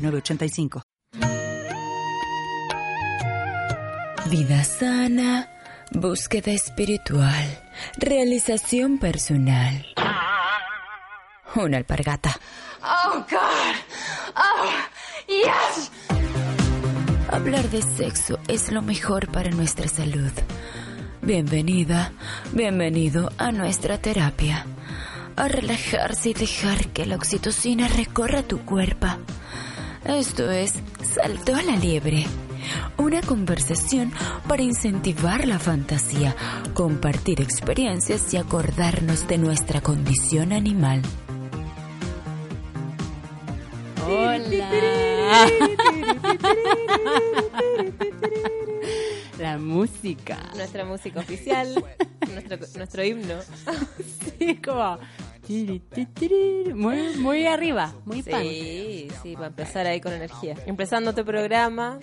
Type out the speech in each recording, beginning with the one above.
906985. Vida sana, búsqueda espiritual, realización personal. Una alpargata. Oh, God. Oh, yes. Hablar de sexo es lo mejor para nuestra salud. Bienvenida, bienvenido a nuestra terapia. A relajarse y dejar que la oxitocina recorra tu cuerpo. Esto es Saltó a la liebre. Una conversación para incentivar la fantasía, compartir experiencias y acordarnos de nuestra condición animal. Hola. La música. Nuestra música oficial, nuestro, nuestro himno. Sí, como muy, muy arriba, muy punk. Sí, sí, para empezar ahí con energía. Empezando este programa,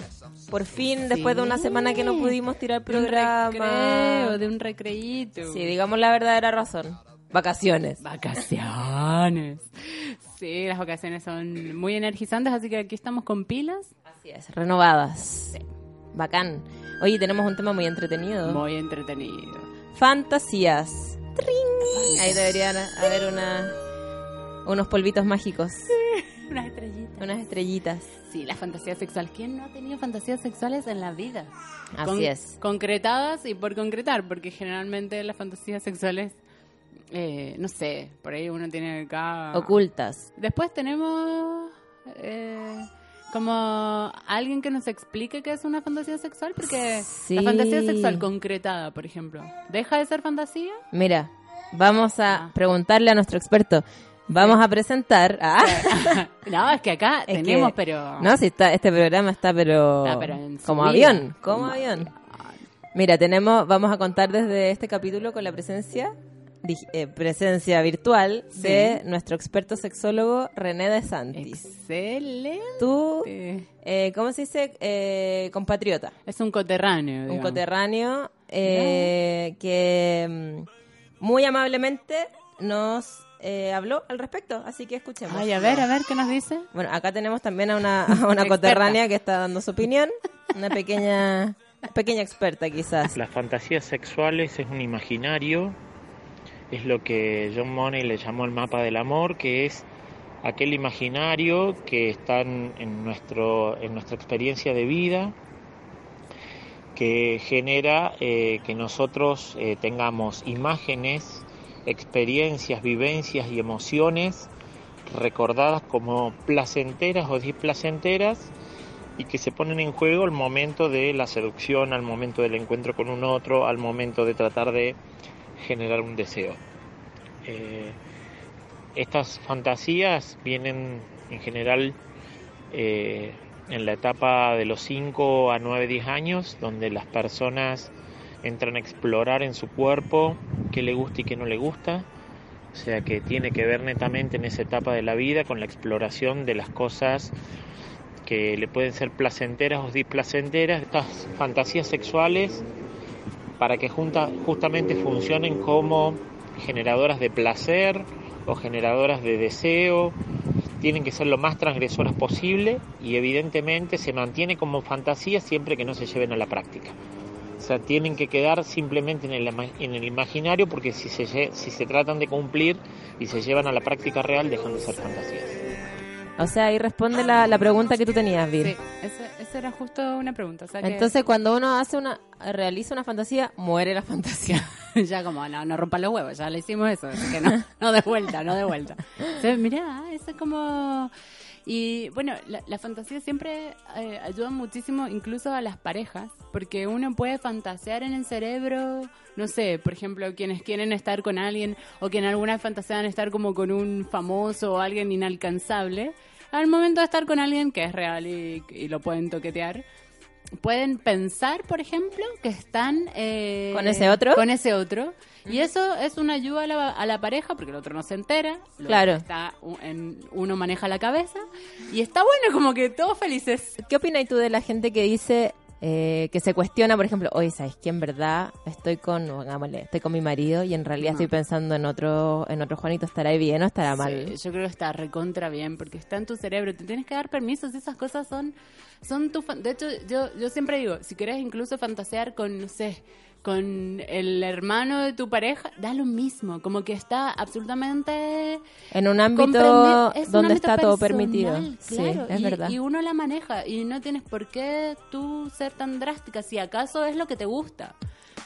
por fin, después de una semana que no pudimos tirar De un programa. recreo, de un recreíto. Sí, digamos la verdadera razón. Vacaciones. Vacaciones. Sí, las vacaciones son muy energizantes, así que aquí estamos con pilas. Así es, renovadas. Bacán. Oye, tenemos un tema muy entretenido. Muy entretenido. Fantasías. Tring. Ahí deberían haber una, unos polvitos mágicos, Unas estrellitas. unas estrellitas. Sí, la fantasía sexual. ¿Quién no ha tenido fantasías sexuales en la vida? Así es. Concretadas y por concretar, porque generalmente las fantasías sexuales, eh, no sé, por ahí uno tiene acá... Ocultas. Después tenemos eh, como alguien que nos explique qué es una fantasía sexual, porque Sí. la fantasía sexual concretada, por ejemplo, ¿deja de ser fantasía? Mira, vamos a Ah. preguntarle a nuestro experto. Vamos a presentar. Ah. no, es que acá Es tenemos, que- pero... No, si está, este programa está, pero, Está, pero en como avión, como No, avión. Mira, tenemos, vamos a contar desde este capítulo con la presencia, eh, presencia virtual de nuestro experto sexólogo René de Santis. Excelente. Tú, eh, ¿cómo se dice? Eh, compatriota, Es un coterráneo. un digamos. coterráneo eh, que mm, muy amablemente nos eh, habló al respecto, así que escuchemos. Ay, a ver, a ver, ¿qué nos dice? Bueno, acá tenemos también a una, a una coterránea que está dando su opinión, una pequeña, pequeña experta quizás. Las fantasías sexuales es un imaginario, es lo que John Money le llamó el mapa del amor, que es aquel imaginario que está en, nuestro, en nuestra experiencia de vida, que genera eh, que nosotros eh, tengamos imágenes, experiencias, vivencias y emociones recordadas como placenteras o displacenteras y que se ponen en juego al momento de la seducción, al momento del encuentro con un otro, al momento de tratar de generar un deseo. Eh, estas fantasías vienen en general eh, en la etapa de los 5 a 9, 10 años, donde las personas entran a explorar en su cuerpo qué le gusta y qué no le gusta. O sea que tiene que ver netamente en esa etapa de la vida con la exploración de las cosas que le pueden ser placenteras o displacenteras, estas fantasías sexuales, para que junta, justamente funcionen como generadoras de placer o generadoras de deseo, tienen que ser lo más transgresoras posible y evidentemente se mantiene como fantasía siempre que no se lleven a la práctica. O sea, tienen que quedar simplemente en el, en el imaginario porque si se, si se tratan de cumplir y se llevan a la práctica real dejan de ser fantasías. O sea, ahí responde la, la pregunta que tú tenías, Vir. Sí, esa, esa era justo una pregunta. o sea que- Entonces, cuando uno hace una, realiza una fantasía, muere la fantasía. ya como, no, no rompa los huevos, ya le hicimos eso, así que no, no de vuelta, no de vuelta. Entonces, mirá, eso es como... Y bueno, la, la fantasía siempre eh, ayuda muchísimo incluso a las parejas, porque uno puede fantasear en el cerebro, no sé, por ejemplo, quienes quieren estar con alguien o que en alguna fantasean estar como con un famoso o alguien inalcanzable, al momento de estar con alguien que es real y, y lo pueden toquetear, pueden pensar, por ejemplo, que están... eh, ¿Con ese otro? Con ese otro. Y eso es una ayuda a la, a la pareja porque el otro no se entera. Claro. Está, en- uno maneja la cabeza. Y está bueno, como que todos felices. ¿Qué opinas tú de la gente que dice eh, que se cuestiona, por ejemplo, oye, ¿sabes que en verdad estoy con, pongámosle, estoy con mi marido y en realidad estoy pensando en otro, en otro Juanito, ¿estará bien o estará mal? Sí, yo creo que está recontra bien porque está en tu cerebro. Te tienes que dar permisos. Esas cosas son, son tu. De hecho, yo, yo siempre digo, si quieres incluso fantasear con, no sé, con el hermano de tu pareja, da lo mismo. Como que está absolutamente. En un ámbito un donde ámbito está todo permitido. claro, sí, es y, verdad. Y uno la maneja y no tienes por qué tú ser tan drástica si acaso es lo que te gusta.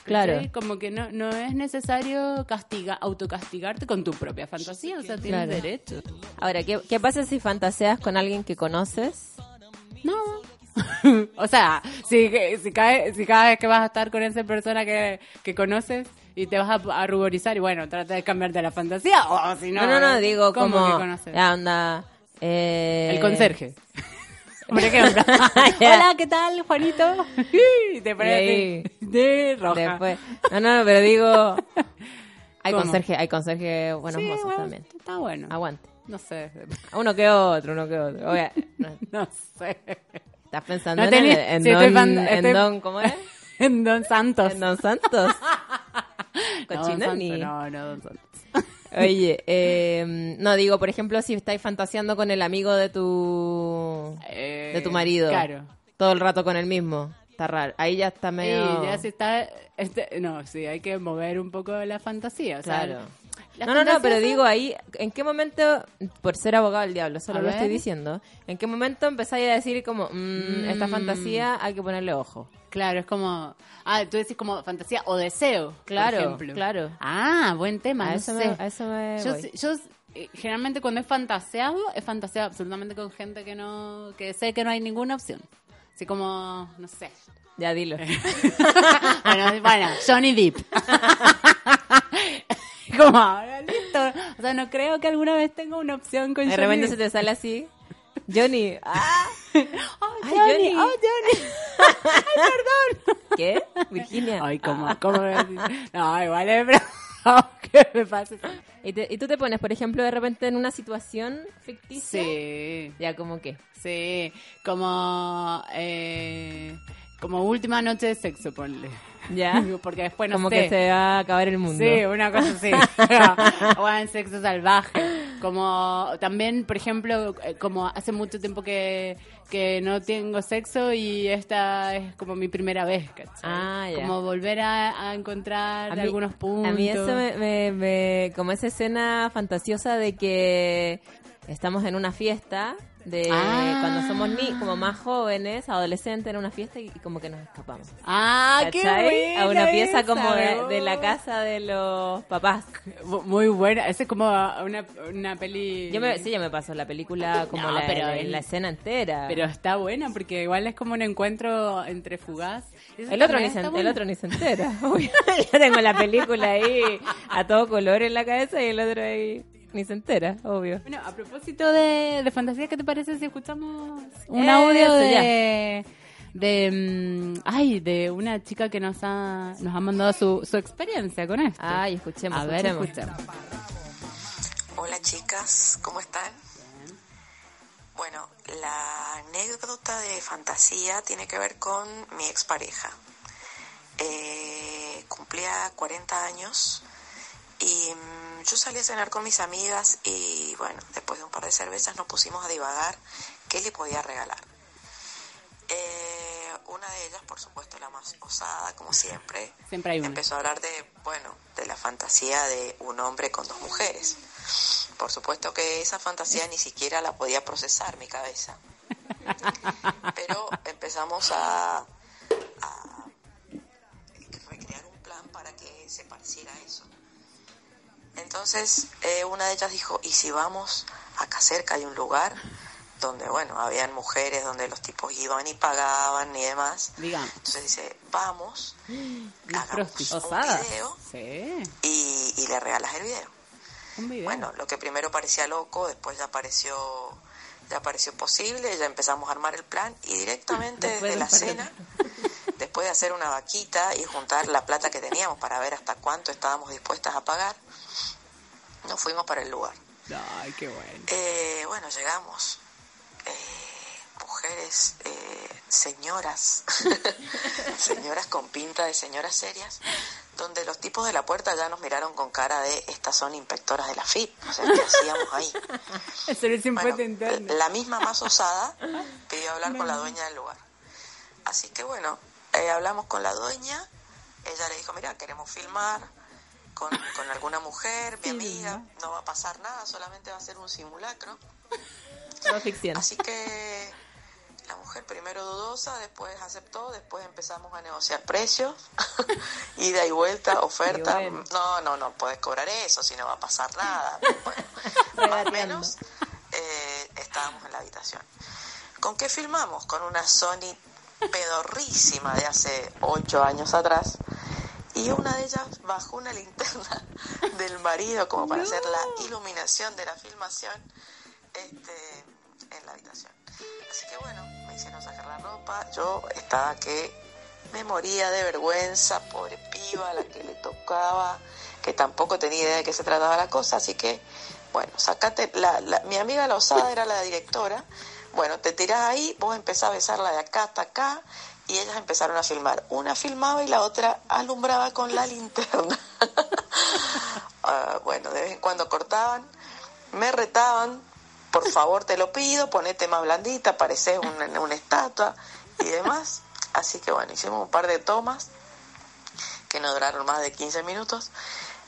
Claro. Como que no, no es necesario castiga, autocastigarte con tu propia fantasía, o sea, tienes Claro. derecho. Ahora, ¿qué, ¿qué pasa si fantaseas con alguien que conoces? No. o sea, si, si, cae, si cada vez que vas a estar con esa persona que, que conoces y te vas a, a ruborizar y bueno, trata de cambiarte la fantasía o si no... No, no, no, digo ¿cómo como... que conoces? Ya, onda... eh, El conserje. Por ejemplo. Ya. Hola, ¿qué tal, Juanito? te así, de roja. Después... No, no, no, pero digo... Hay ¿Cómo? conserje, hay conserje buenos Sí, mozos bueno, también. Está bueno. Aguante. No sé. Uno que otro, uno que otro. Oye, no, No sé. ¿Estás pensando No en, en, sí, don, estoy en estoy- don, ¿cómo es? En Don Santos. En Don Santos. Santos, No, no, Don Santos. Oye, eh, no digo, por ejemplo, si estáis fantaseando con el amigo de tu Eh, de tu marido, Claro. todo el rato con el mismo, está raro. Ahí ya está medio. Y ya se está... Este, no, sí, hay que mover un poco la fantasía. O sea, No, no, no, pero digo ahí, ¿en qué momento, por ser abogado del diablo, solo A lo ver. estoy diciendo, ¿en qué momento empezáis a decir como, mm, esta Mm. fantasía hay que ponerle ojo? Claro, es como... Ah, tú decís como fantasía o deseo, Claro, por ejemplo. claro. Ah, buen tema, A no eso, sé. me, a eso me Yo, voy. sí- yo eh, generalmente cuando he fantaseado, he fantaseado absolutamente con gente que no... Que sé que no hay ninguna opción. Así como, no sé. Ya dilo. bueno, bueno, Johnny Depp. como ahora, listo. O sea, no creo que alguna vez tenga una opción con De Johnny repente se te sale así, Johnny, ah, Oh, Ay, Johnny, Johnny. oh, Johnny. ¿qué? Virginia. Ay, ¿cómo, cómo? No, igual es bravo que me pase. ¿Y, te- y tú te pones, por ejemplo, de repente en una situación ficticia. Sí, Ya, como que. sí. Como, eh, como última noche de sexo, ponle. Ya. Porque después no como sé. que se va a acabar el mundo. Sí, una cosa así. o en sexo salvaje. Como también, por ejemplo, eh, como hace mucho tiempo que, que no tengo sexo y esta es como mi primera vez, ¿cachai? Ah, ya. Como volver a, a encontrar A mí- algunos puntos. A mí eso me, me- me- como esa escena fantasiosa de que estamos en una fiesta de Ah. cuando somos ni como más jóvenes, adolescentes en una fiesta y, como que nos escapamos. Ah, qué ¿Cachai? buena A una pieza esa, como de, la casa de los papás. Muy buena. Esa es como una, una peli... Yo me, sí, yo me paso la película como No, la, pero la- el- la escena entera. Pero está buena porque igual es como un encuentro entre fugaz. Eso el otro, ni se, el otro ni se entera. Yo tengo la película ahí a todo color en la cabeza y el otro ahí ni se entera, obvio. Bueno, a propósito de, de fantasía, ¿qué te parece si escuchamos un Eso, audio de, de mm, ay, de una chica que nos ha nos ha mandado su, su experiencia con esto? Ay, escuchemos, a ver, escuchemos. escuchemos. Hola chicas, ¿cómo están? Bueno, la anécdota de fantasía tiene que ver con mi expareja. Eh, cumplía 40 años y mm, yo salí a cenar con mis amigas y bueno, después de un par de cervezas nos pusimos a divagar qué le podía regalar. Eh, una de ellas, por supuesto, la más osada, como siempre, Siempre hay una. empezó a hablar de, bueno, de la fantasía de un hombre con dos mujeres. Por supuesto que esa fantasía ni siquiera la podía procesar mi cabeza. Pero empezamos a, a recrear un plan para que se pareciera a eso. Entonces, eh, una de ellas dijo, ¿y si vamos acá cerca hay un lugar donde, bueno, habían mujeres, donde los tipos iban y pagaban y demás? Digamos. Entonces dice, vamos, hagamos un video Sí, y, y le regalas el video. un video. Bueno, lo que primero parecía loco, después ya pareció ya pareció posible, ya empezamos a armar el plan y directamente desde de la cena, después de hacer una vaquita y juntar la plata que teníamos para ver hasta cuánto estábamos dispuestas a pagar, nos fuimos para el lugar. Ay, qué bueno. Eh, bueno, llegamos. Eh, mujeres, eh, señoras, señoras con pinta de señoras serias, donde los tipos de la puerta ya nos miraron con cara de estas son inspectoras de la FIP. O sea, ¿qué hacíamos ahí? Bueno, la misma más osada pidió hablar con la dueña del lugar. Así que bueno, eh, hablamos con la dueña. Ella le dijo, mira, queremos filmar con, con alguna mujer, mi amiga. No va a pasar nada, solamente va a ser un simulacro. No ficción. Así que la mujer primero dudosa, después aceptó, después empezamos a negociar precios, ida y vuelta, oferta. Bueno. No, no, no puedes cobrar eso, si no va a pasar nada. Bueno, más o menos eh, estábamos en la habitación. ¿Con qué filmamos? Con una Sony pedorrísima de hace ocho años atrás. Y una de ellas bajó una linterna del marido como para hacer la iluminación de la filmación este, en la habitación. Así que bueno, me hicieron sacar la ropa. Yo estaba que me moría de vergüenza, pobre piba, la que le tocaba, que tampoco tenía idea de qué se trataba la cosa. Así que, bueno, sacate. La, la- mi amiga la osada era la directora. Bueno, te tirás ahí, vos empezás a besarla de acá hasta acá. Y ellas empezaron a filmar. Una filmaba y la otra alumbraba con la linterna. Ah, bueno, de vez en cuando cortaban, me retaban, por favor te lo pido, ponete más blandita, pareces una, una estatua y demás. Así que bueno, hicimos un par de tomas que no duraron más de 15 minutos.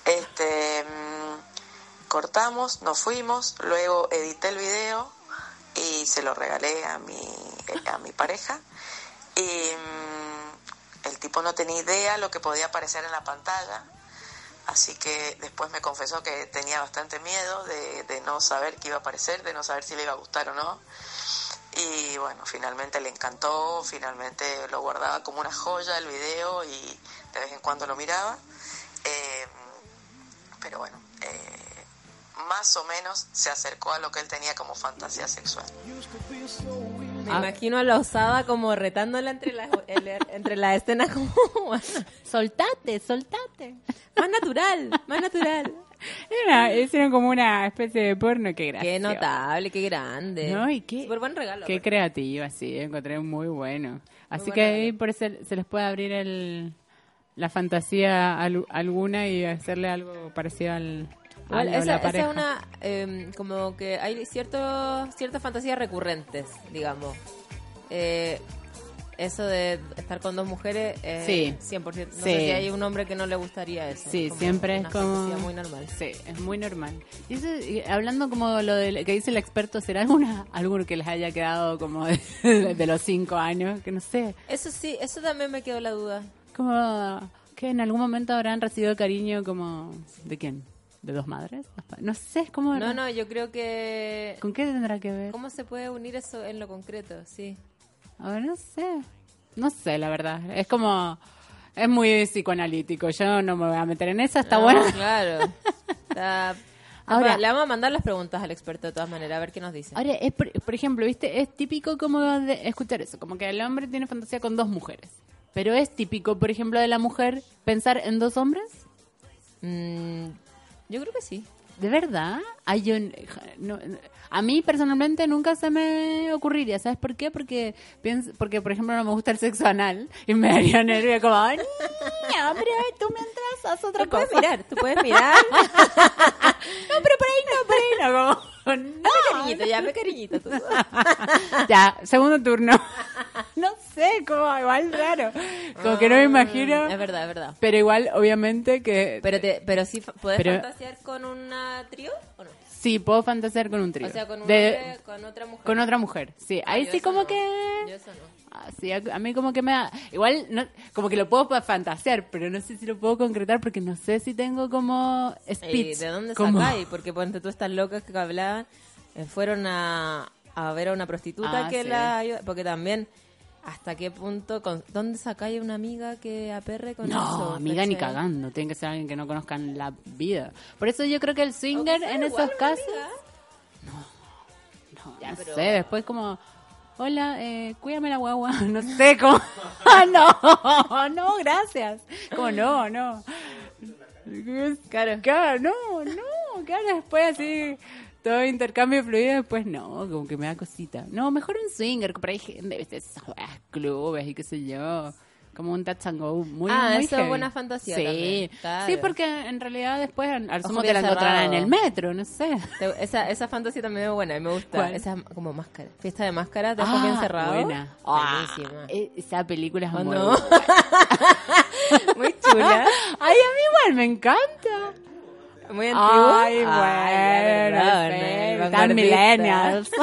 Este, mm, cortamos, nos fuimos, luego edité el video y se lo regalé a mi, a mi pareja. Y mm, el tipo no tenía idea lo que podía aparecer en la pantalla. Así que después me confesó que tenía bastante miedo de, no saber qué iba a aparecer, de no saber si le iba a gustar o no. Y bueno, finalmente le encantó, finalmente lo guardaba como una joya el video y de vez en cuando lo miraba. Eh, pero bueno, eh, más o menos se acercó a lo que él tenía como fantasía sexual. Me Ah. imagino a la osada como retándola entre las el- entre las escenas como Soltate, soltate. más natural, más natural. Era, era como una especie de porno, qué gracioso. Qué notable, qué grande. No, y qué, Súper buen regalo. qué aparte. creativa, sí, encontré muy bueno. Así que ahí por eso se les puede abrir el, la fantasía al- alguna y hacerle algo parecido al, A esa, la esa pareja. es una, eh, como que hay ciertos, ciertas fantasías recurrentes, digamos. Eh, eso de estar con dos mujeres, eh, Sí. 100%. No Sí. sé si hay un hombre que no le gustaría eso. Sí, Como siempre es una como... fantasía muy normal. Sí, es muy normal. Y eso, y hablando como lo de, que dice el experto, ¿será alguna, alguno que les haya quedado como de, de los cinco años? Que no sé, Eso sí, eso también me quedó la duda. como que en algún momento habrán recibido cariño como... ¿De quién? ¿De dos madres? ¿Dos pa- No sé, es como... No, no, yo creo que... ¿Con qué tendrá que ver? ¿Cómo se puede unir eso en lo concreto? Sí. A ver, no sé. No sé, la verdad. Es como... Es muy psicoanalítico. Yo no me voy a meter en esa. Está Ah, bueno. Claro. Está- Ahora- le vamos a mandar las preguntas al experto de todas maneras, a ver qué nos dice. Ahora, es por, por ejemplo, ¿viste? Es típico como de escuchar eso, como que el hombre tiene fantasía con dos mujeres. Pero es típico, por ejemplo, de la mujer pensar en dos hombres. Mm, yo creo que sí. ¿De verdad? Ay, yo, no- a mí personalmente nunca se me ocurriría, ¿sabes por qué? Porque pienso, porque por ejemplo no me gusta el sexo anal y me daría nervio como, "Ay, niña, hombre, tú mientras haz otra Tú cosa. puedes mirar, tú puedes mirar. No, pero por ahí no, por ahí no, como, no, cariñito, ya me cariñito. tú. Ya, segundo turno. No sé, como igual raro. Como que no me imagino. Es verdad, es verdad. Pero igual, obviamente que Pero, te, pero sí, ¿puedes Pero- fantasear con una trío o no? sí puedo fantasear con un trío. O sea, con un De- hombre, con otra mujer. con otra mujer. Sí, Ah, ahí sí como no. que Yo eso no. Ah, sí, a, a mí como que me da... Igual, no, como que lo puedo fantasear, pero no sé si lo puedo concretar porque no sé si tengo como ¿Y speech. ¿De dónde como- sacáis? Porque ponte tú estas locas que hablaban, eh, fueron a, a ver a una prostituta Ah, que sí. la. Porque también, ¿hasta qué punto? Con, ¿Dónde sacáis una amiga que aperre con eso? No, amiga ni cagando. Tiene que ser alguien que no conozcan la vida. Por eso yo creo que el swinger en esos casos... amiga. No, no sé, después como, hola, eh, cuídame la guagua, no sé cómo, no, no, gracias, como no, no. Claro, claro, no, no, claro, después así, todo intercambio fluido, después no, como que me da cosita. No, mejor un swinger, por ahí gente, viste, esas weas, clubes y qué sé yo. Como un touch and go muy Ah, muy eso es buena fantasía Sí, también, claro. sí, porque en realidad después al sumo te la encontrarán en cerrado. el metro, no sé. Te- Esa, esa fantasía también es buena, a mí me gusta. ¿Cuál? Esa como máscara. Fiesta de máscara, te ojos bien cerrados. Ah, buena. Ah, Buenísima. e- esa película es ¿O muy no? buena. Muy chula. Ay, a mí igual me encanta. Muy antigua. Ay, bueno, millennials.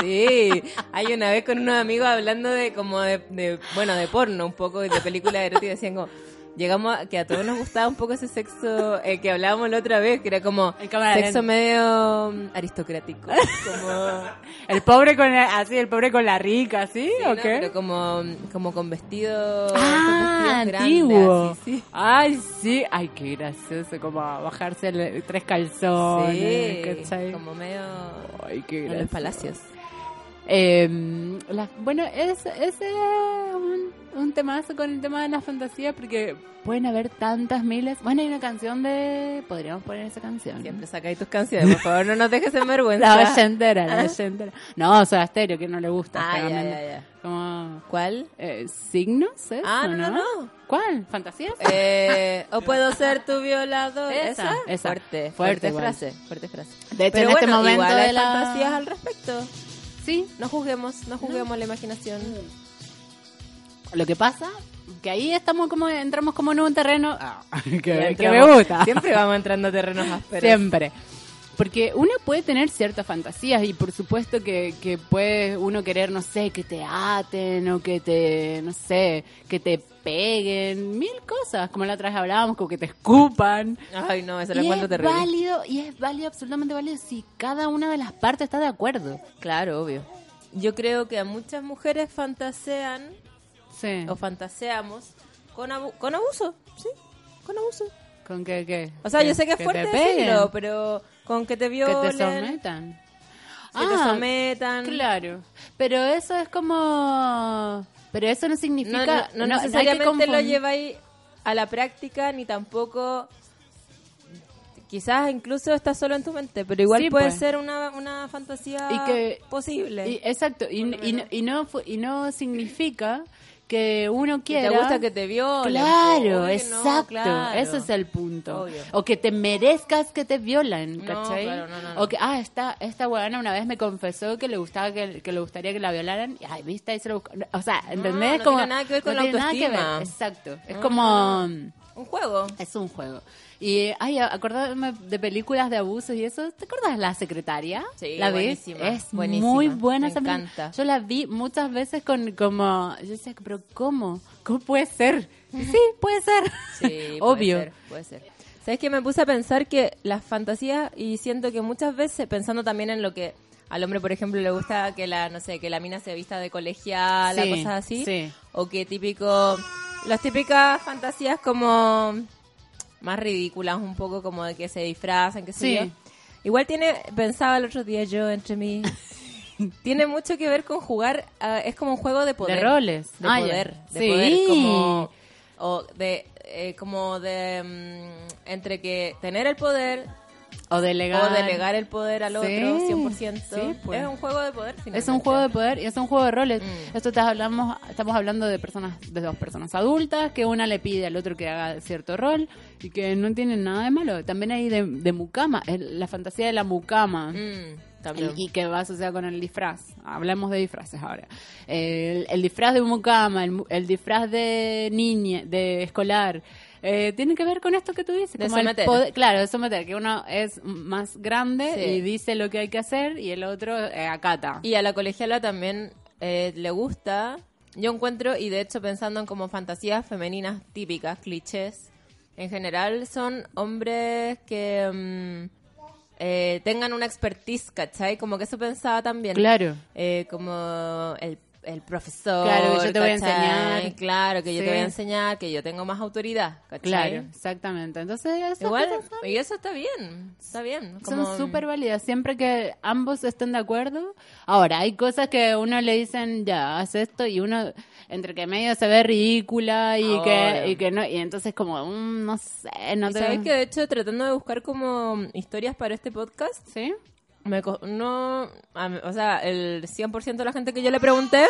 Sí, hay una vez con unos amigos hablando de como de, de, bueno, de porno un poco, y de películas eróticas, decían como, llegamos a que a todos nos gustaba un poco ese sexo eh, que hablábamos la otra vez, que era como sexo medio mm, aristocrático, como... El pobre con la, así, el pobre con la rica, ¿sí? Sí, ¿O no, qué? pero como, como con vestido Ah, con antiguo. grandes, así, sí. Ay, sí. Ay, qué gracioso. Como bajarse el- tres calzones. Como medio Ay, qué en los palacios. Eh, la- bueno, es, ese es un, un temazo con el tema de la fantasía porque pueden haber tantas miles. Bueno, hay una canción de... Podríamos poner esa canción. Siempre sacáis tus canciones, por favor, no nos dejes en vergüenza. La bella entera, la bella entera. No, o sea, estéreo, que no le gusta. Ah, ya, ya, ya. Como... ¿Cuál? Eh, ¿Signos? ¿Eso, Ah, no, no, no. ¿Cuál? ¿Fantasías? Eh, o puedo ser tu violador. Esa, Esa. Fuerte, Fuerte fuerte, frase, fuerte frase. De hecho, Pero en este bueno, momento igual de hay la- fantasías al respecto. Sí. No juzguemos, no juzguemos la imaginación. Lo que pasa que ahí estamos como entramos como en un terreno ah, que, que me gusta. Siempre vamos entrando a terrenos ásperos. Siempre. Porque uno puede tener ciertas fantasías y por supuesto que, que puede uno querer, no sé, que te aten o que te, no sé, que te peguen, mil cosas, como la otra vez hablábamos, como que te escupan. Ay, no, eso lo y encuentro es terrible. válido, y es válido, absolutamente válido, si cada una de las partes está de acuerdo. Claro, obvio. Yo creo que a muchas mujeres fantasean Sí. o fantaseamos con, abu- con abuso, ¿sí? Con abuso. ¿Con qué, qué? O sea, yo sé que es te fuerte decirlo, pero con que te Que violen, te sometan. que te Ah, sometan. Claro, pero eso es como... Pero eso no significa... no, no no- que necesariamente lo lleváis a la práctica, ni tampoco... Quizás incluso está solo en tu mente, pero igual Sí, puede pues. ser una, una fantasía Y que- posible. Y- exacto, y, y no- y no, y no significa que uno Que quiera... te gusta que te violen. Claro, no, exacto. claro. Ese es el punto. Obvio. O que te merezcas que te violen, No, ¿cachai? claro, no, no, no. O que, ah, esta, esta buena una vez me confesó que le gustaba que, que le gustaría que la violaran. Y, ay, viste, ahí se lo O sea, ¿entendés? no como, tiene nada que ver con no la tiene nada que ver. autoestima. Exacto. Es No, como... Un juego. Es un juego. Y, ay, acordarme de películas de abusos y eso. ¿Te acuerdas de La Secretaria? Sí, ¿La buenísima, Es buenísima. muy buena Me esa encanta. Yo la vi muchas veces con como... Yo decía, pero ¿cómo? ¿Cómo puede ser? Sí, puede ser. Sí, Obvio. Puede ser, puede ser. ¿Sabes que Me puse a pensar que las fantasías, y siento que muchas veces, pensando también en lo que al hombre, por ejemplo, le gusta que la, no sé, que la mina se vista de colegial, Sí, cosas así. sí. O que típico, las típicas fantasías como más ridículas, un poco como de que se disfrazan, que Sí. yo. Igual tiene, pensaba el otro día yo entre mí, tiene mucho que ver con jugar, ah, es como un juego de poder. De roles. De Ah, poder, de Sí. poder, como o de eh, como de mm, entre que tener el poder O delegar. o delegar el poder al otro Sí, 100%. sí, pues. Es un juego de poder. Es un juego de poder y es un juego de roles. Mm. Esto hablamos, estamos hablando de personas, de dos personas adultas, que una le pide al otro que haga cierto rol y que no tienen nada de malo. También hay de, de mucama, la fantasía de la mucama. Mm. El- y que va asociado con el disfraz. Hablemos de disfraces ahora. El, el disfraz de mucama, el, el disfraz de niña, de escolar, eh, tiene que ver con esto que tú dices. De como el someter. poder- claro, de someter, que uno es más grande Sí. y dice lo que hay que hacer y el otro eh, acata. Y a la colegiala también eh, le gusta. Yo encuentro, y de hecho pensando en como fantasías femeninas típicas, clichés, en general son hombres que mm, eh, tengan una expertise, ¿cachai? Como que eso pensaba también. Claro. Eh, como el el profesor. Claro, que yo te voy a enseñar. Claro, que yo Sí. te voy a enseñar, que yo tengo más autoridad. ¿cachai? Claro, exactamente. Entonces, Igual, son- y eso está bien, está bien. son súper válidas, siempre que ambos estén de acuerdo. Ahora, hay cosas que uno le dicen, ya, haz esto, y uno, entre que medio se ve ridícula y, que, y que no, y entonces como, mm, no sé, no te... sabes que de hecho tratando de buscar como historias para este podcast, ¿Sí? Me co- no, o sea, el 100% de la gente que yo le pregunté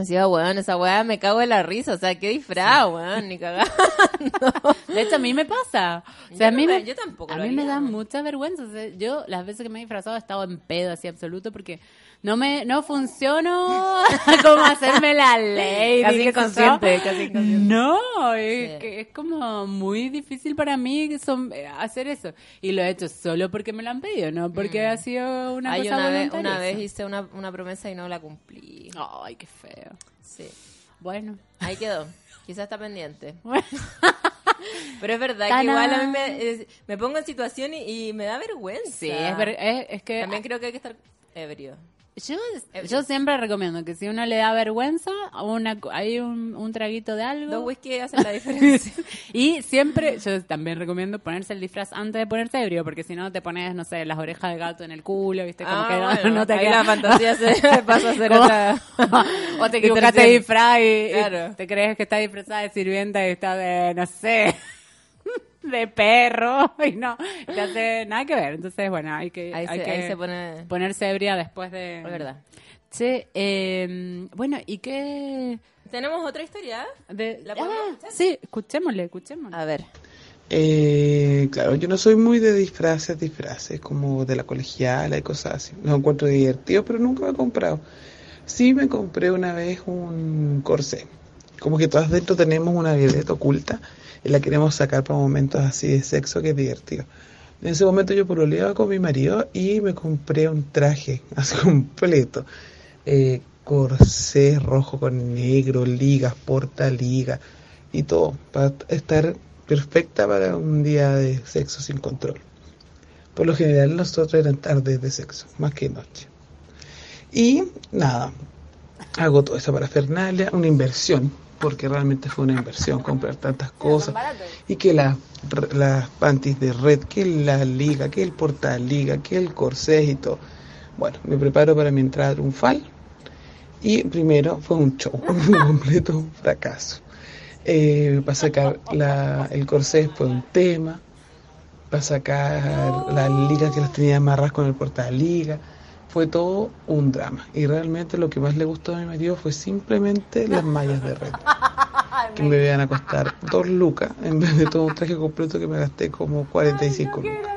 decía, weón, esa weá me cago de la risa, o sea, qué disfraz, weón, ni cagando. De hecho, a mí me pasa. O Yo sea, a no mí, me- me- yo tampoco a mí me da mucha vergüenza. O sea, yo, las veces que me he disfrazado, he estado en pedo así absoluto porque no me no funciono como hacerme la ley. Casi inconsciente, casi inconsciente. No, es, Sí. es como muy difícil para mí son, eh, hacer eso. Y lo he hecho solo porque me lo han pedido, no porque ha sido una Mm. Ay, cosa una vez, voluntaria. una vez hice una, una promesa y no la cumplí. Ay, qué feo. Sí, Bueno. ahí quedó. Quizás está pendiente. Bueno. Pero es verdad que igual a mí me, es- me pongo en situación y, y me da vergüenza. Sí, es, ver- es, es que También creo que hay que estar ebrio. Yo, Ebrio. yo siempre recomiendo que si uno le da vergüenza, una, hay un, un traguito de algo. Dos whisky hacen la diferencia. y siempre, yo también recomiendo ponerse el disfraz antes de ponerse ebrio, porque si no te pones, no sé, las orejas de gato en el culo, ¿viste? Como Ah, que no- bueno, no te ahí queda. la fantasía se pasa a ser otra. o te equivocaste de disfraz y, y te crees que está disfrazada de sirvienta y está de, no sé, de perro. Y no, te hace nada que ver. Entonces, bueno, hay que, Ahí hay se- que ahí se pone- ponerse ebria después de... Es verdad. Che, eh, bueno, ¿y qué...? ¿Tenemos otra historia? De... ¿La Ah, escuchar? sí, escuchémosle, escuchémosle. A ver. Eh, claro, yo no soy muy de disfraces, disfraces como de la colegiala y cosas así. Los encuentro divertidos, pero nunca me he comprado. Sí me compré una vez un corsé. Como que todas dentro tenemos una violeta oculta y la queremos sacar para momentos así de sexo que es divertido. En ese momento yo pololeaba con mi marido y me compré un traje así completo. Eh, corsé rojo con negro, ligas, porta liga y todo para estar perfecta para un día de sexo sin control. Por lo general nosotros eran tardes de sexo, más que noche. Y nada, hago toda esa parafernalia, una inversión, porque realmente fue una inversión comprar tantas cosas. Y que las las panties de red, que la liga, que el portaliga, que el corsé y todo. Bueno, me preparo para mi entrada triunfal. Y primero fue un show, un completo fracaso. Eh, para sacar la, el corsé fue un tema. Para sacar las ligas que las tenía amarradas con el portaliga. Fue todo un drama. Y realmente lo que más le gustó a mi marido fue simplemente las mallas de red. Que me iban a costar dos lucas en vez de todo un traje completo que me gasté como 45 lucas.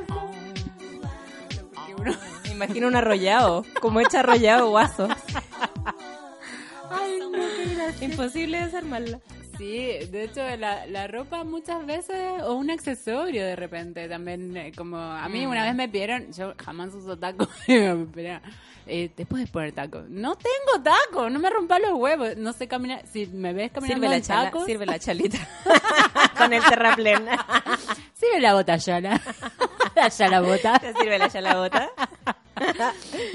Me imagino un arrollado, como hecha arrollado guaso. Ay, no, qué. Imposible desarmarla. Sí, de hecho la, la ropa muchas veces o un accesorio de repente también eh, como a mí una vez me pidieron yo jamás uso pero eh, te puedes poner tacos no tengo tacos no me rompa los huevos no sé caminar si me ves caminando Sirve la, chala, tacos sirve la chalita. Con el terraplén. sirve la bota Yala la Yala bota ¿Te sirve la chalabota?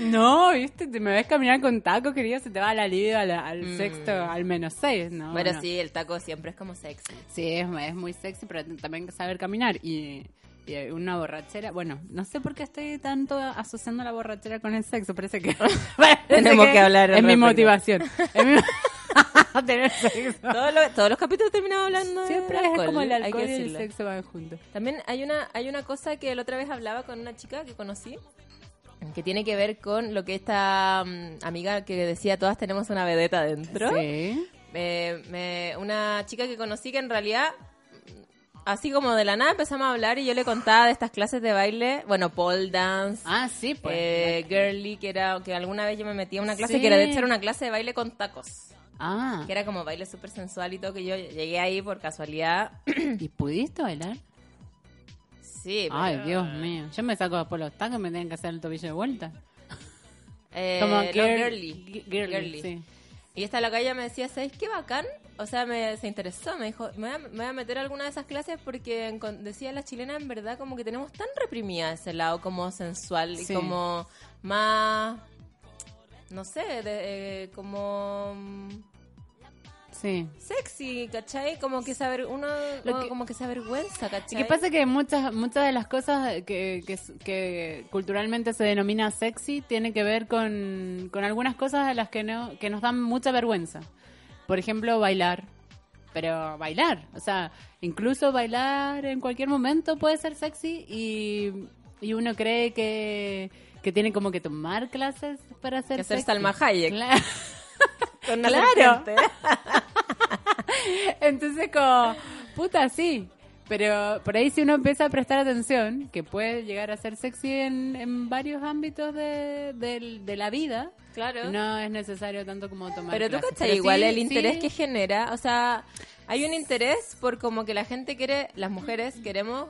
No viste te me ves caminar con tacos querido se te va la liga al, al Mm. sexto al menos seis no Bueno, no. sí, el taco siempre es como sexy. Sí, es, es muy sexy, pero también hay que saber caminar. Y, y una borrachera. Bueno, no sé por qué estoy tanto asociando la borrachera con el sexo. Parece que. parece Tenemos que hablar al Es mi motivación. Es mi- Tener sexo. Todos los, todos los capítulos terminamos hablando Siempre de es alcohol, como el alcohol que y el sexo van juntos. También hay una, hay una cosa que la otra vez hablaba con una chica que conocí, que tiene que ver con lo que esta mm, amiga que decía todas tenemos una vedeta dentro. Sí. Eh, me- una chica que conocí que en realidad, mm, así como de la nada empezamos a hablar y yo le contaba de estas clases de baile, bueno, pole dance, Ah, sí, pues. eh, girly, que era que alguna vez yo me metí a una clase Sí. que era de hecho era una clase de baile con tacos. ah. Que era como baile súper sensual y todo, que yo llegué ahí por casualidad. ¿Y pudiste bailar? Sí, Ay, Dios mío. Yo me saco por los tacos y me tienen que hacer el tobillo de vuelta. Eh, Como girly. gi- girly, Girly. sí. Y esta loca ella me decía, ¿sabes qué bacán? O sea, me, se interesó, me dijo, me voy, a, me voy a meter a alguna de esas clases porque decía la chilena en verdad como que tenemos tan reprimida ese lado como sensual Sí. y como más... no sé, de, eh, como Sí. sexy, ¿cachai? Como que saber uno que- como que se avergüenza, pasa que muchas muchas de las cosas que, que, que culturalmente se denomina sexy tiene que ver con, con algunas cosas a las que no que nos dan mucha vergüenza. Por ejemplo, bailar. Pero bailar, o sea, incluso bailar en cualquier momento puede ser sexy y, y uno cree que, que tiene como que tomar clases para ser Que hacer sexy. Salma Hayek. Claro. Con una Claro. Entonces, como, puta, sí. Pero por ahí si uno empieza a prestar atención, que puede llegar a ser sexy en, en varios ámbitos de, del- de la vida, Claro. no es necesario tanto como tomar Pero tú clases. cachai, Pero igual sí, el interés sí. que genera, o sea, hay un interés por como que la gente quiere, las mujeres queremos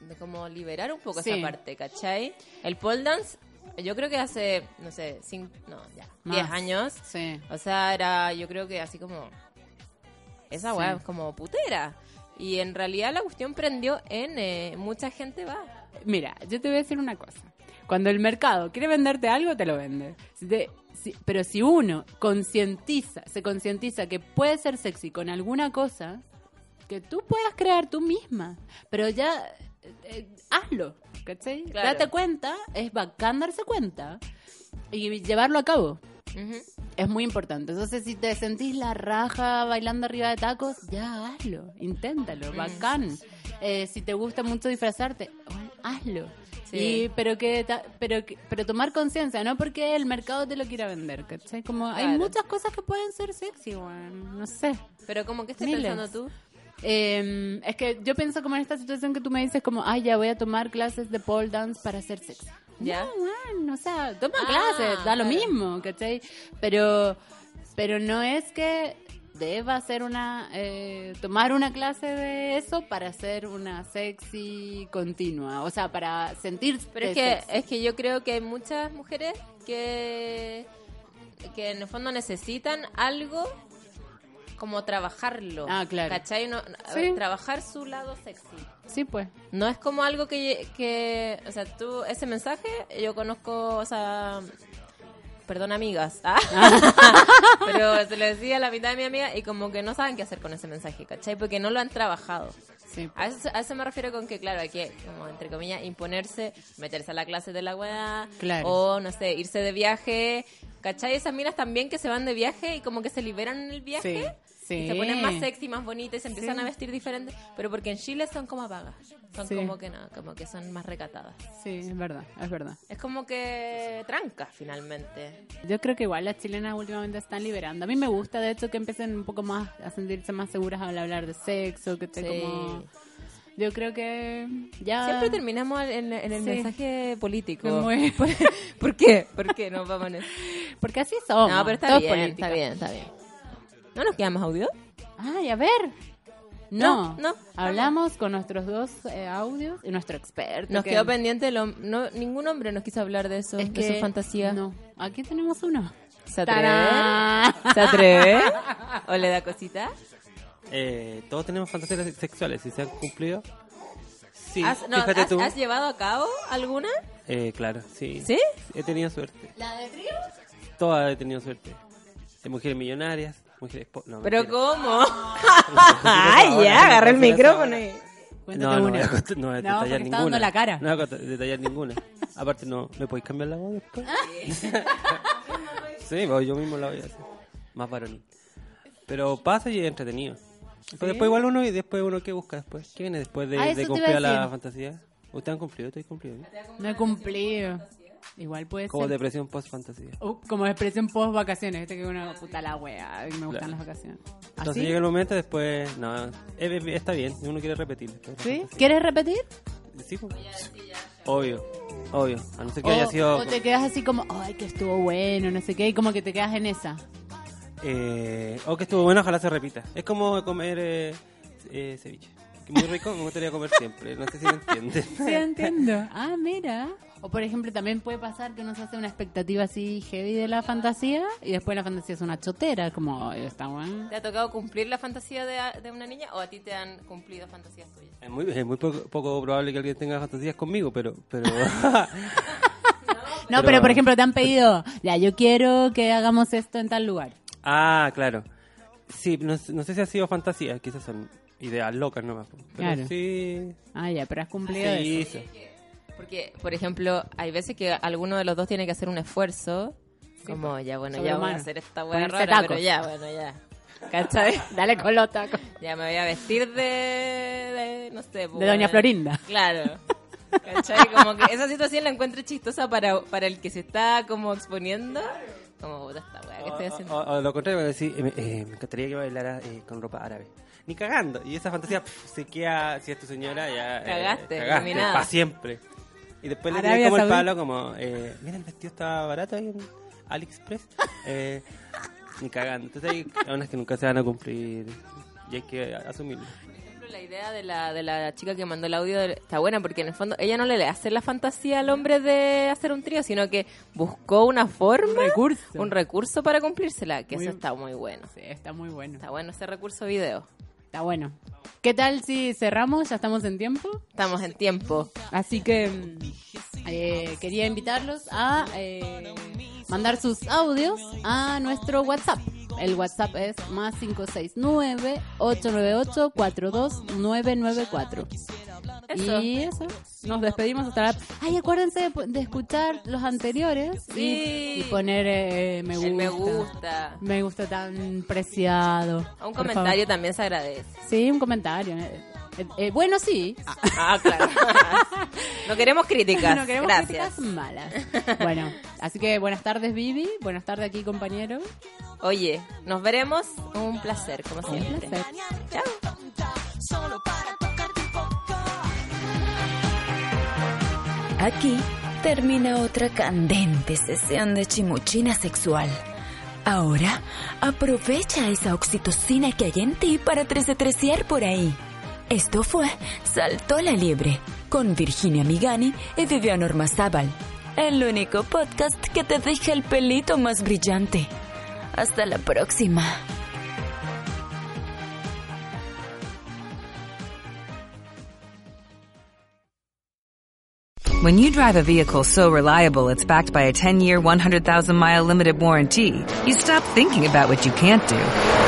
de como liberar un poco Sí. esa parte, ¿cachai? El pole dance, yo creo que hace, no sé, cinco, no, ya, Más. 10 años, Sí. o sea, era, yo creo que así como, esa Sí. weá es como putera. Y en realidad la cuestión prendió en, eh, mucha gente va. Mira, yo te voy a decir una cosa. Cuando el mercado quiere venderte algo, te lo vende. Si te- si- pero si uno concientiza, se concientiza que puede ser sexy con alguna cosa, que tú puedas crear tú misma. Pero ya, eh, eh, hazlo, ¿cachai? Claro. Date cuenta, es bacán darse cuenta y llevarlo a cabo. Ujú. Es muy importante. Entonces, si te sentís la raja bailando arriba de tacos, ya hazlo, inténtalo, bacán. Eh, si te gusta mucho disfrazarte, bueno, hazlo. Sí. Y, pero que pero pero tomar conciencia, no porque el mercado te lo quiera vender, ¿cachai? Como hay muchas cosas que pueden ser sexy, weón, no sé. Pero como que estás pensando tú. Eh, es que yo pienso como en esta situación que tú me dices como, ay, ya voy a tomar clases de pole dance para ser sexy. Ya. No, bueno, o sea, toma Ah, clases, da lo claro. mismo, ¿cachai? Pero, pero no es que deba hacer una, eh, tomar una clase de eso para ser una sexy continua, o sea, para sentir Pero es que, es que yo creo que hay muchas mujeres que, que en el fondo necesitan algo como trabajarlo. Ah, claro. ¿Cachai? No, Sí. trabajar su lado sexy. Sí, pues. No es como algo que, que, o sea, tú, ese mensaje, yo conozco, o sea, perdón amigas, ¿ah? pero se lo decía a la mitad de mi amiga y como que no saben qué hacer con ese mensaje, ¿cachai? Porque no lo han trabajado. Sí. A eso, a eso me refiero con que, claro, hay que, como entre comillas, imponerse, meterse a la clase de la weá, Claro. o no sé, irse de viaje. ¿Cachai? Esas minas también que se van de viaje y como que se liberan en el viaje. Sí, sí. Y se ponen más sexy, más bonitas se empiezan Sí. a vestir diferente. Pero porque en Chile son como apagas. Son Sí. como que no, como que son más recatadas. Sí, es verdad, es verdad. Es como que tranca finalmente. Yo creo que igual las chilenas últimamente están liberando. A mí me gusta, de hecho, que empiecen un poco más a sentirse más seguras al hablar de sexo, que esté como... Yo creo que ya... Siempre terminamos en, en el Sí. mensaje político. ¿Por, por qué? ¿Por qué nos vamos en eso? Porque así somos. No, pero está todo bien, política. está bien, está bien. ¿No nos queda más audio? Ay, a ver. No, No, no, Hablamos con nuestros dos eh, audios y nuestro experto. Nos que- quedó pendiente, lo, no, ningún hombre nos quiso hablar de eso, es de que su fantasía. No, aquí tenemos uno. ¿Se atreve? ¡Tarán! ¿Se atreve? ¿O le da cosita? Eh, todos tenemos fantasías sexuales, si se han cumplido. Sí, ¿Has, no, fíjate ¿has, tú. has llevado a cabo alguna? Eh, claro, sí. ¿Sí? He tenido suerte. ¿La de trío? Todas he tenido suerte. De mujeres millonarias, po- No, ¿Pero mentira. cómo? Ay, ya, agarré el micrófono y... No, no una. no voy a No, detallar ninguna. dando la cara. No voy a detallar ninguna. Aparte, no, ¿me podéis cambiar la voz después? sí, pues yo mismo la voy a hacer. Más varonil. Pero pasa y es entretenido. Pero después igual uno y después uno que busca después. ¿Qué viene después de, Ah, de cumplir la fantasía? ¿Ustedes han cumplido? ¿Ustedes han cumplido? no? No he cumplido. Igual puede Como ser. depresión post-fantasía. Uh, como expresión post vacaciones. Este que una puta la wea. y Me gustan Claro. las vacaciones. Entonces ¿Así? llega el momento después... No, es- es- está bien. Uno quiere repetir. ¿Sí? ¿Quieres repetir? Sí, pues. Obvio. Obvio. A no ser que o, haya sido... o te quedas así como, ay, que estuvo bueno, no sé qué, y como que te quedas en esa. Eh, o que estuvo bueno, ojalá se repita. Es como comer eh, eh, ceviche. Muy rico, me gustaría comer siempre. No sé si me entiendes. Sí, entiendo. Ah, mira. O por ejemplo, también puede pasar que uno se hace una expectativa así heavy de la fantasía y después la fantasía es una chotera, como "Ay, está bueno. ¿Te ha tocado cumplir la fantasía de, de una niña o a ti te han cumplido fantasías tuyas? Es muy, es muy poco, poco probable que alguien tenga fantasías conmigo, pero... pero No, pero, por ejemplo, te han pedido, ya, yo quiero que hagamos esto en tal lugar. Ah, claro. Sí, no, no sé si ha sido fantasía, quizás son ideas locas nomás. Pero Claro. sí. Ah, ya, pero has cumplido Sí, eso. sí. Porque, por ejemplo, hay veces que alguno de los dos tiene que hacer un esfuerzo. Como, ya, bueno, ya voy a hacer esta hueá rara, tacos. pero ya, bueno, ya. ¿Cachai? Dale con los tacos. Ya me voy a vestir de, de no sé. De Doña Florinda. Claro. ¿Cachai? Como que esa situación la encuentro chistosa para, para el que se está como exponiendo. Como, puta esta weá, ¿qué estoy haciendo? o- o lo contrario, decir, eh, me- eh, me encantaría que bailara eh, con ropa árabe. Ni cagando. Y esa fantasía pf, se queda, si es tu señora, ya. eh, Cagaste, eliminada. para siempre. Y después le tiré como el palo, como, eh, mira, el vestido estaba barato ahí en AliExpress. Eh, ni cagando. Entonces hay unas que nunca se van a cumplir. Y hay que asumirlo. Por ejemplo, la idea de la, de la chica que mandó el audio de- está buena porque en el fondo ella no le hace la fantasía al hombre de hacer un trío, sino que buscó una forma, Un recurso. un recurso para cumplírsela, que Muy- eso está muy bueno. Sí, está muy bueno. Está bueno ese recurso video. Está bueno. ¿Qué tal si cerramos? Ya estamos en tiempo. Estamos en tiempo. Así que mm, eh, quería invitarlos a eh, mandar sus audios a nuestro WhatsApp. El WhatsApp es más 569-898-42994. Eso. Y eso, nos despedimos hasta la... Ay, acuérdense de, de escuchar los anteriores y- Sí. y, poner eh, me gusta. El me gusta. Me gusta tan preciado. Un Por comentario favor. también se agradece. Sí, un comentario. Eh, eh, eh, bueno, sí. Ah, claro. no queremos críticas. No queremos Gracias. críticas malas. Bueno, así que buenas tardes, Vivi. Buenas tardes aquí, compañero. Oye, nos veremos. Un placer, como Un siempre. placer. Chao. Aquí termina otra candente sesión de chimuchina sexual. Ahora, aprovecha esa oxitocina que hay en ti para tresetreciar por ahí. Esto fue Saltó la Liebre con Virginia Migani y Vivian Ormazábal. El único podcast que te deja el pelito más brillante. Hasta la próxima. When you drive a vehicle so reliable it's backed by a 10-year, 100,000-mile limited warranty, you stop thinking about what you can't do